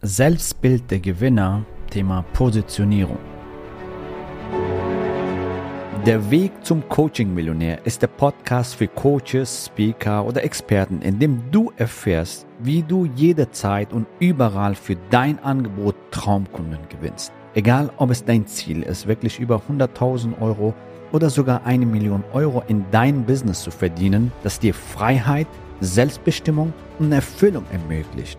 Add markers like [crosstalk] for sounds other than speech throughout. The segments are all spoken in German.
Selbstbild der Gewinner, Thema Positionierung. Der Weg zum Coaching-Millionär ist der Podcast für Coaches, Speaker oder Experten, in dem du erfährst, wie du jederzeit und überall für dein Angebot Traumkunden gewinnst. Egal, ob es dein Ziel ist, wirklich über 100.000 Euro oder sogar eine Million Euro in dein Business zu verdienen, das dir Freiheit, Selbstbestimmung und Erfüllung ermöglicht.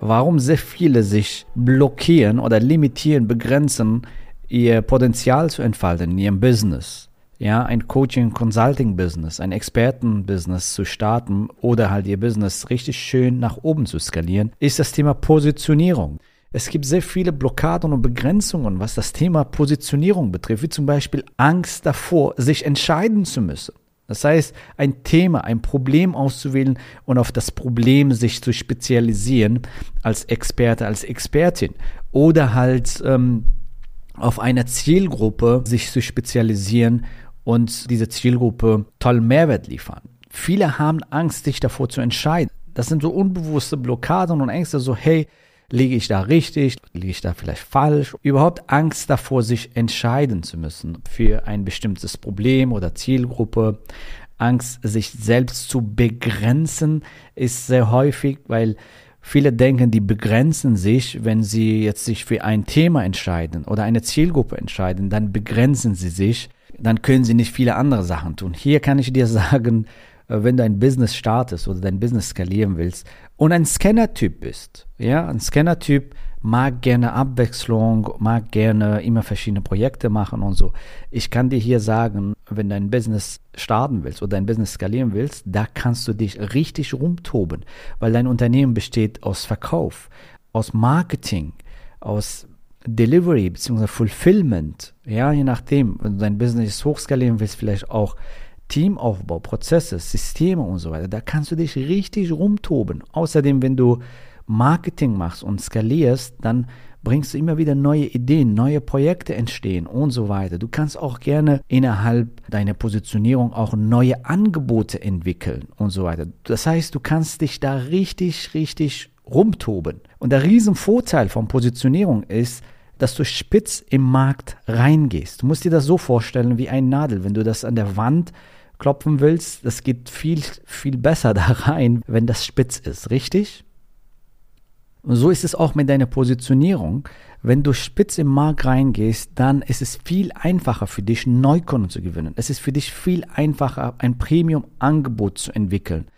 warum sehr viele sich blockieren oder limitieren, begrenzen, ihr Potenzial zu entfalten in ihrem Business. Ja, ein Coaching, Consulting Business, ein Experten-Business zu starten oder halt ihr Business richtig schön nach oben zu skalieren, ist das Thema Positionierung. Es gibt sehr viele Blockaden und Begrenzungen, was das Thema Positionierung betrifft, wie zum Beispiel Angst davor, sich entscheiden zu müssen. Das heißt, ein Thema, ein Problem auszuwählen und auf das Problem sich zu spezialisieren als Experte, als Expertin oder halt ähm, auf eine Zielgruppe sich zu spezialisieren und diese Zielgruppe toll Mehrwert liefern. Viele haben Angst, sich davor zu entscheiden. Das sind so unbewusste Blockaden und Ängste, so hey, Liege ich da richtig? Liege ich da vielleicht falsch? Überhaupt Angst davor, sich entscheiden zu müssen für ein bestimmtes Problem oder Zielgruppe. Angst, sich selbst zu begrenzen, ist sehr häufig, weil viele denken, die begrenzen sich, wenn sie jetzt sich für ein Thema entscheiden oder eine Zielgruppe entscheiden, dann begrenzen sie sich, dann können sie nicht viele andere Sachen tun. Hier kann ich dir [laughs] sagen, wenn du ein Business startest oder dein Business skalieren willst und ein Scanner-Typ bist, ja, ein Scanner-Typ mag gerne Abwechslung, mag gerne immer verschiedene Projekte machen und so. Ich kann dir hier sagen, wenn du ein Business starten willst oder dein Business skalieren willst, da kannst du dich richtig rumtoben, weil dein Unternehmen besteht aus Verkauf, aus Marketing, aus Delivery bzw. Fulfillment, ja, je nachdem, wenn du dein Business hochskalieren willst, vielleicht auch Teamaufbau, Prozesse, Systeme und so weiter. Da kannst du dich richtig rumtoben. Außerdem, wenn du Marketing machst und skalierst, dann bringst du immer wieder neue Ideen, neue Projekte entstehen und so weiter. Du kannst auch gerne innerhalb deiner Positionierung auch neue Angebote entwickeln und so weiter. Das heißt, du kannst dich da richtig, richtig rumtoben. Und der Riesenvorteil von Positionierung ist, dass du spitz im Markt reingehst. Du musst dir das so vorstellen wie ein Nadel. Wenn du das an der Wand klopfen willst, das geht viel, viel besser [laughs] da rein, wenn das spitz ist, richtig? Und so ist es auch mit deiner Positionierung. Wenn du spitz im Markt reingehst, dann ist es viel einfacher für dich, Neukunden zu gewinnen. Es ist für dich viel einfacher, ein Premium-Angebot zu entwickeln.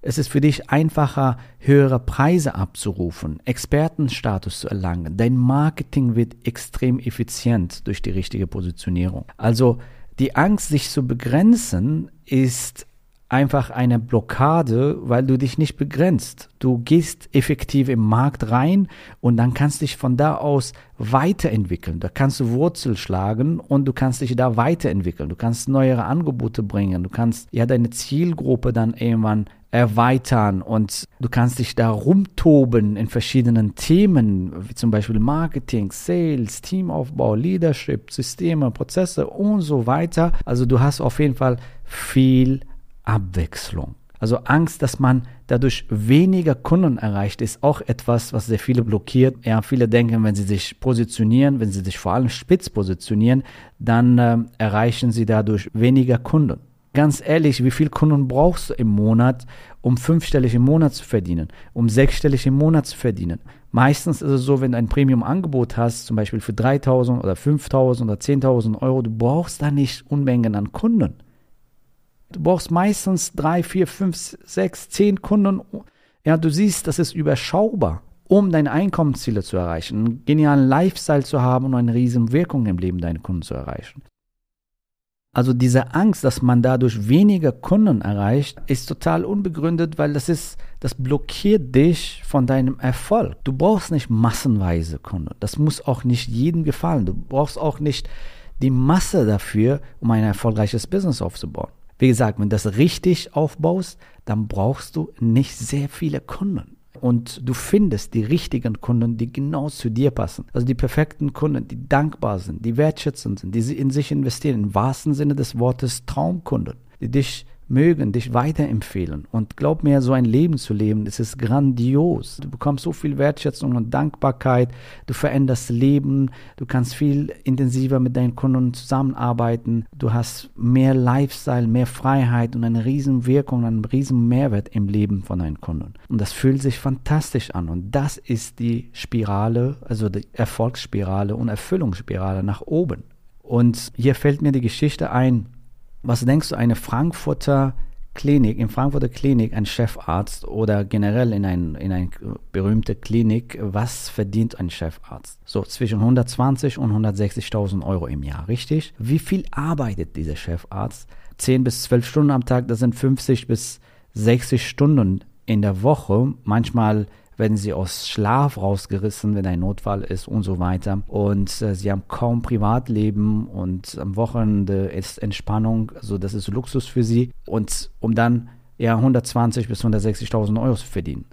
Es ist für dich einfacher, höhere Preise abzurufen, Expertenstatus zu erlangen. Dein Marketing wird extrem effizient durch die richtige Positionierung. Also die Angst, sich zu begrenzen, ist einfach eine Blockade, weil du dich nicht begrenzt. Du gehst effektiv im Markt rein und dann kannst dich von da aus weiterentwickeln. Da kannst du Wurzel schlagen und du kannst dich da weiterentwickeln. Du kannst neuere Angebote bringen. Du kannst ja deine Zielgruppe dann irgendwann erweitern und du kannst dich da rumtoben in verschiedenen Themen, wie zum Beispiel Marketing, Sales, Teamaufbau, Leadership, Systeme, Prozesse und so weiter. Also du hast auf jeden Fall viel Abwechslung. Also Angst, dass man dadurch weniger Kunden erreicht, ist auch etwas, was sehr viele blockiert. Ja, viele denken, wenn sie sich positionieren, wenn sie sich vor allem spitz positionieren, dann äh, erreichen sie dadurch weniger Kunden. Ganz ehrlich, wie viel Kunden brauchst du im Monat, um fünfstellig im Monat zu verdienen, um sechsstellig im Monat zu verdienen? Meistens ist es so, wenn du ein Premium-Angebot hast, zum Beispiel für 3.000 oder 5.000 oder 10.000 Euro, du brauchst da nicht Unmengen an Kunden. Du brauchst meistens drei, vier, fünf, sechs, zehn Kunden. Ja, du siehst, das ist überschaubar, um deine Einkommensziele zu erreichen, einen genialen Lifestyle zu haben und eine riesen Wirkung im Leben deiner Kunden zu erreichen. Also diese Angst, dass man dadurch weniger Kunden erreicht, ist total unbegründet, weil das ist, das blockiert dich von deinem Erfolg. Du brauchst nicht massenweise Kunden. Das muss auch nicht jedem gefallen. Du brauchst auch nicht die Masse dafür, um ein erfolgreiches Business aufzubauen. Wie gesagt, wenn du das richtig aufbaust, dann brauchst du nicht sehr viele Kunden. Und du findest die richtigen Kunden, die genau zu dir passen. Also die perfekten Kunden, die dankbar sind, die wertschätzend sind, die in sich investieren, im wahrsten Sinne des Wortes Traumkunden, die dich mögen, dich weiterempfehlen. Und glaub mir, so ein Leben zu leben, das ist grandios. Du bekommst so viel Wertschätzung und Dankbarkeit, du veränderst Leben, du kannst viel intensiver mit deinen Kunden zusammenarbeiten, du hast mehr Lifestyle, mehr Freiheit und eine riesen Wirkung, einen riesen Mehrwert im Leben von deinen Kunden. Und das fühlt sich fantastisch an. Und das ist die Spirale, also die Erfolgsspirale und Erfüllungsspirale nach oben. Und hier fällt mir die Geschichte ein, was denkst du, eine Frankfurter Klinik, in Frankfurter Klinik, ein Chefarzt oder generell in ein, in eine berühmte Klinik, was verdient ein Chefarzt? So zwischen 120 und 160.000 Euro im Jahr, richtig? Wie viel arbeitet dieser Chefarzt? 10 bis 12 Stunden am Tag, das sind 50 bis 60 Stunden in der Woche. Manchmal werden sie aus Schlaf rausgerissen, wenn ein Notfall ist und so weiter. Und äh, sie haben kaum Privatleben und am Wochenende ist Entspannung, also das ist Luxus für sie. Und um dann ja 120 bis 160.000 Euro zu verdienen.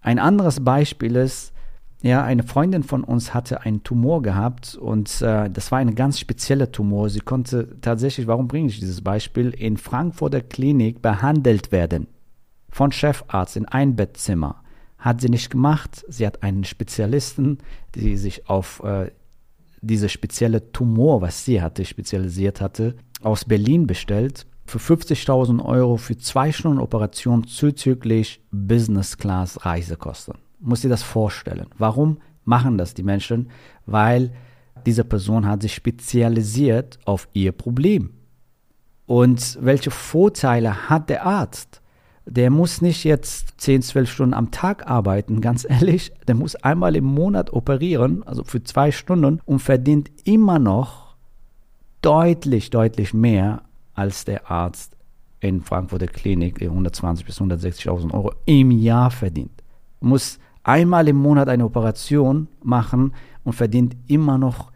Ein anderes Beispiel ist, ja, eine Freundin von uns hatte einen Tumor gehabt und äh, das war eine ganz spezielle Tumor. Sie konnte tatsächlich, warum bringe ich dieses Beispiel, in Frankfurter Klinik behandelt werden. Von Chefarzt in ein Bettzimmer. Hat sie nicht gemacht. Sie hat einen Spezialisten, die sich auf äh, diese spezielle Tumor, was sie hatte, spezialisiert hatte, aus Berlin bestellt. Für 50.000 Euro für zwei Stunden Operation zuzüglich Business Class Reisekosten. Muss dir das vorstellen. Warum machen das die Menschen? Weil diese Person hat sich spezialisiert auf ihr Problem. Und welche Vorteile hat der Arzt? Der muss nicht jetzt 10, 12 Stunden am Tag arbeiten, ganz ehrlich. Der muss einmal im Monat operieren, also für zwei Stunden und verdient immer noch deutlich, deutlich mehr als der Arzt in Frankfurter Klinik, der 120 bis 160.000 Euro im Jahr verdient. Muss einmal im Monat eine Operation machen und verdient immer noch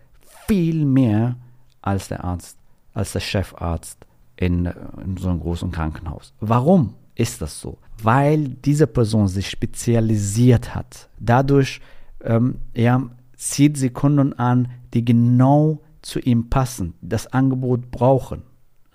viel mehr als der Arzt, als der Chefarzt in, in so einem großen Krankenhaus. Warum? Ist das so, weil diese Person sich spezialisiert hat. Dadurch ähm, ja, zieht sie Kunden an, die genau zu ihm passen, das Angebot brauchen.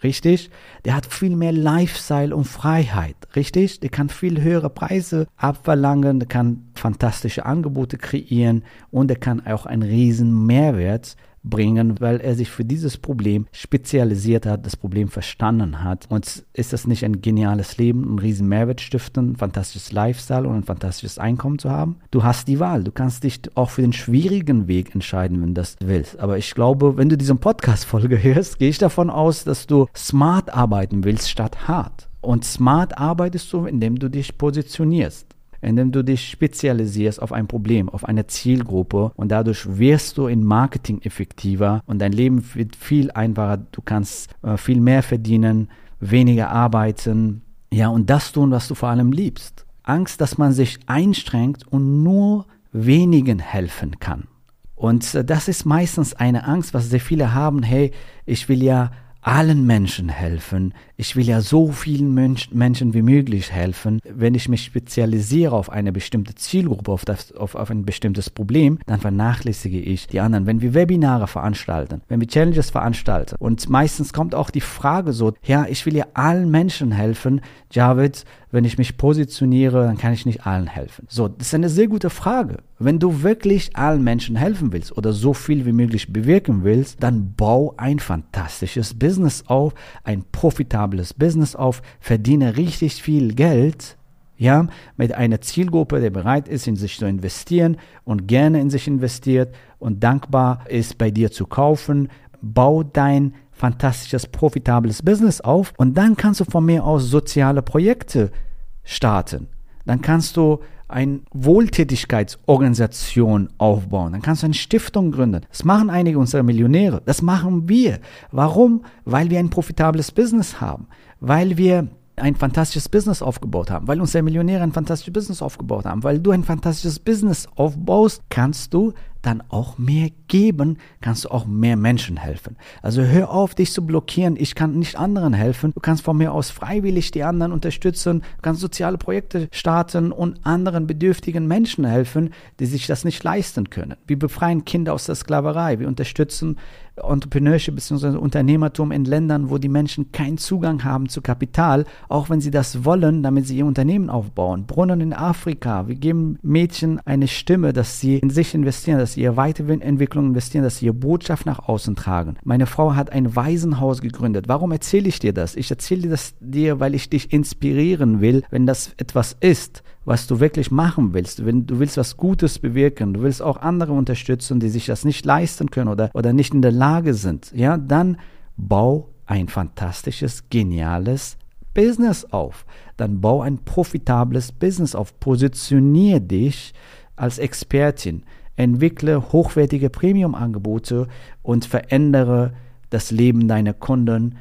Richtig? Der hat viel mehr Lifestyle und Freiheit. Richtig? Der kann viel höhere Preise abverlangen, der kann fantastische Angebote kreieren und er kann auch einen riesen Mehrwert bringen, weil er sich für dieses Problem spezialisiert hat, das Problem verstanden hat. Und ist das nicht ein geniales Leben, einen riesen Mehrwert stiften, ein fantastisches Lifestyle und ein fantastisches Einkommen zu haben? Du hast die Wahl. Du kannst dich auch für den schwierigen Weg entscheiden, wenn du das willst. Aber ich glaube, wenn du diese Podcast-Folge [laughs] hörst, gehe ich davon aus, dass du smart arbeiten willst statt hart. Und smart arbeitest du, indem du dich positionierst indem du dich spezialisierst auf ein Problem, auf eine Zielgruppe und dadurch wirst du in Marketing effektiver und dein Leben wird viel einfacher. Du kannst äh, viel mehr verdienen, weniger arbeiten, ja, und das tun, was du vor allem liebst. Angst, dass man sich einstrengt und nur wenigen helfen kann. Und äh, das ist meistens eine Angst, was sehr viele haben, hey, ich will ja allen Menschen helfen. Ich will ja so vielen Mensch, Menschen wie möglich helfen. Wenn ich mich spezialisiere auf eine bestimmte Zielgruppe, auf, das, auf, auf ein bestimmtes Problem, dann vernachlässige ich die anderen. Wenn wir Webinare veranstalten, wenn wir Challenges veranstalten und meistens kommt auch die Frage so, ja, ich will ja allen Menschen helfen, Javid, wenn ich mich positioniere, dann kann ich nicht allen helfen. So, das ist eine sehr gute Frage. Wenn du wirklich allen Menschen helfen willst oder so viel wie möglich bewirken willst, dann bau ein fantastisches Business auf, ein profitables Business auf, verdiene richtig viel Geld, ja, mit einer Zielgruppe, der bereit ist, in sich zu investieren und gerne in sich investiert und dankbar ist, bei dir zu kaufen. Bau dein fantastisches, profitables Business auf und dann kannst du von mir aus soziale Projekte starten. Dann kannst du eine Wohltätigkeitsorganisation aufbauen. Dann kannst du eine Stiftung gründen. Das machen einige unserer Millionäre. Das machen wir. Warum? Weil wir ein profitables Business haben. Weil wir ein fantastisches Business aufgebaut haben, weil unsere Millionäre ein fantastisches Business aufgebaut haben, weil du ein fantastisches Business aufbaust, kannst du dann auch mehr geben, kannst du auch mehr Menschen helfen. Also hör auf, dich zu blockieren. Ich kann nicht anderen helfen. Du kannst von mir aus freiwillig die anderen unterstützen. Du kannst soziale Projekte starten und anderen bedürftigen Menschen helfen, die sich das nicht leisten können. Wir befreien Kinder aus der Sklaverei. Wir unterstützen Entrepreneurship bzw. Unternehmertum in Ländern, wo die Menschen keinen Zugang haben zu Kapital, auch wenn sie das wollen, damit sie ihr Unternehmen aufbauen. Brunnen in Afrika. Wir geben Mädchen eine Stimme, dass sie in sich investieren, dass sie ihre Weiterentwicklung investieren, dass sie ihre Botschaft nach außen tragen. Meine Frau hat ein Waisenhaus gegründet. Warum erzähle ich dir das? Ich erzähle das dir, weil ich dich inspirieren will, wenn das etwas ist, was du wirklich machen willst, wenn du willst was Gutes bewirken, du willst auch andere unterstützen, die sich das nicht leisten können oder, oder nicht in der Lage sind, ja, dann bau ein fantastisches, geniales Business auf. Dann bau ein profitables Business auf. Positioniere dich als Expertin. Entwickle hochwertige Premium-Angebote und verändere das Leben deiner Kunden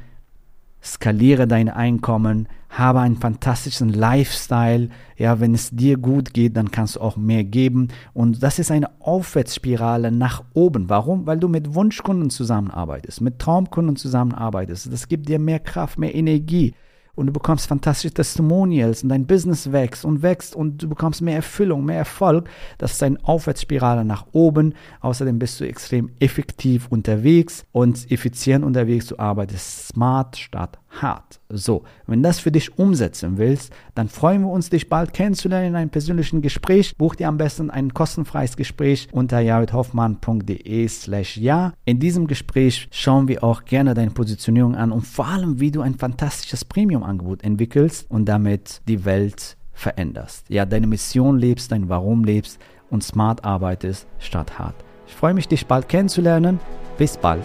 skaliere dein Einkommen, habe einen fantastischen Lifestyle. Ja, wenn es dir gut geht, dann kannst du auch mehr geben. Und das ist eine Aufwärtsspirale nach oben. Warum? Weil du mit Wunschkunden zusammenarbeitest, mit Traumkunden zusammenarbeitest. Das gibt dir mehr Kraft, mehr Energie und du bekommst fantastische Testimonials und dein Business wächst und wächst und du bekommst mehr Erfüllung, mehr Erfolg. Das ist eine Aufwärtsspirale nach oben. Außerdem bist du extrem effektiv unterwegs und effizient unterwegs. Du arbeitest smart statt hart. So, wenn das für dich umsetzen willst, dann freuen wir uns, dich bald kennenzulernen in einem persönlichen Gespräch. Buch dir am besten ein kostenfreies Gespräch unter javidhoffmann.de slash ja. In diesem Gespräch schauen wir auch gerne deine Positionierung an und vor allem, wie du ein fantastisches Premium-Angebot entwickelst und damit die Welt veränderst. Ja, deine Mission lebst, dein Warum lebst und smart arbeitest statt hart. Ich freue mich, dich bald kennenzulernen. Bis bald.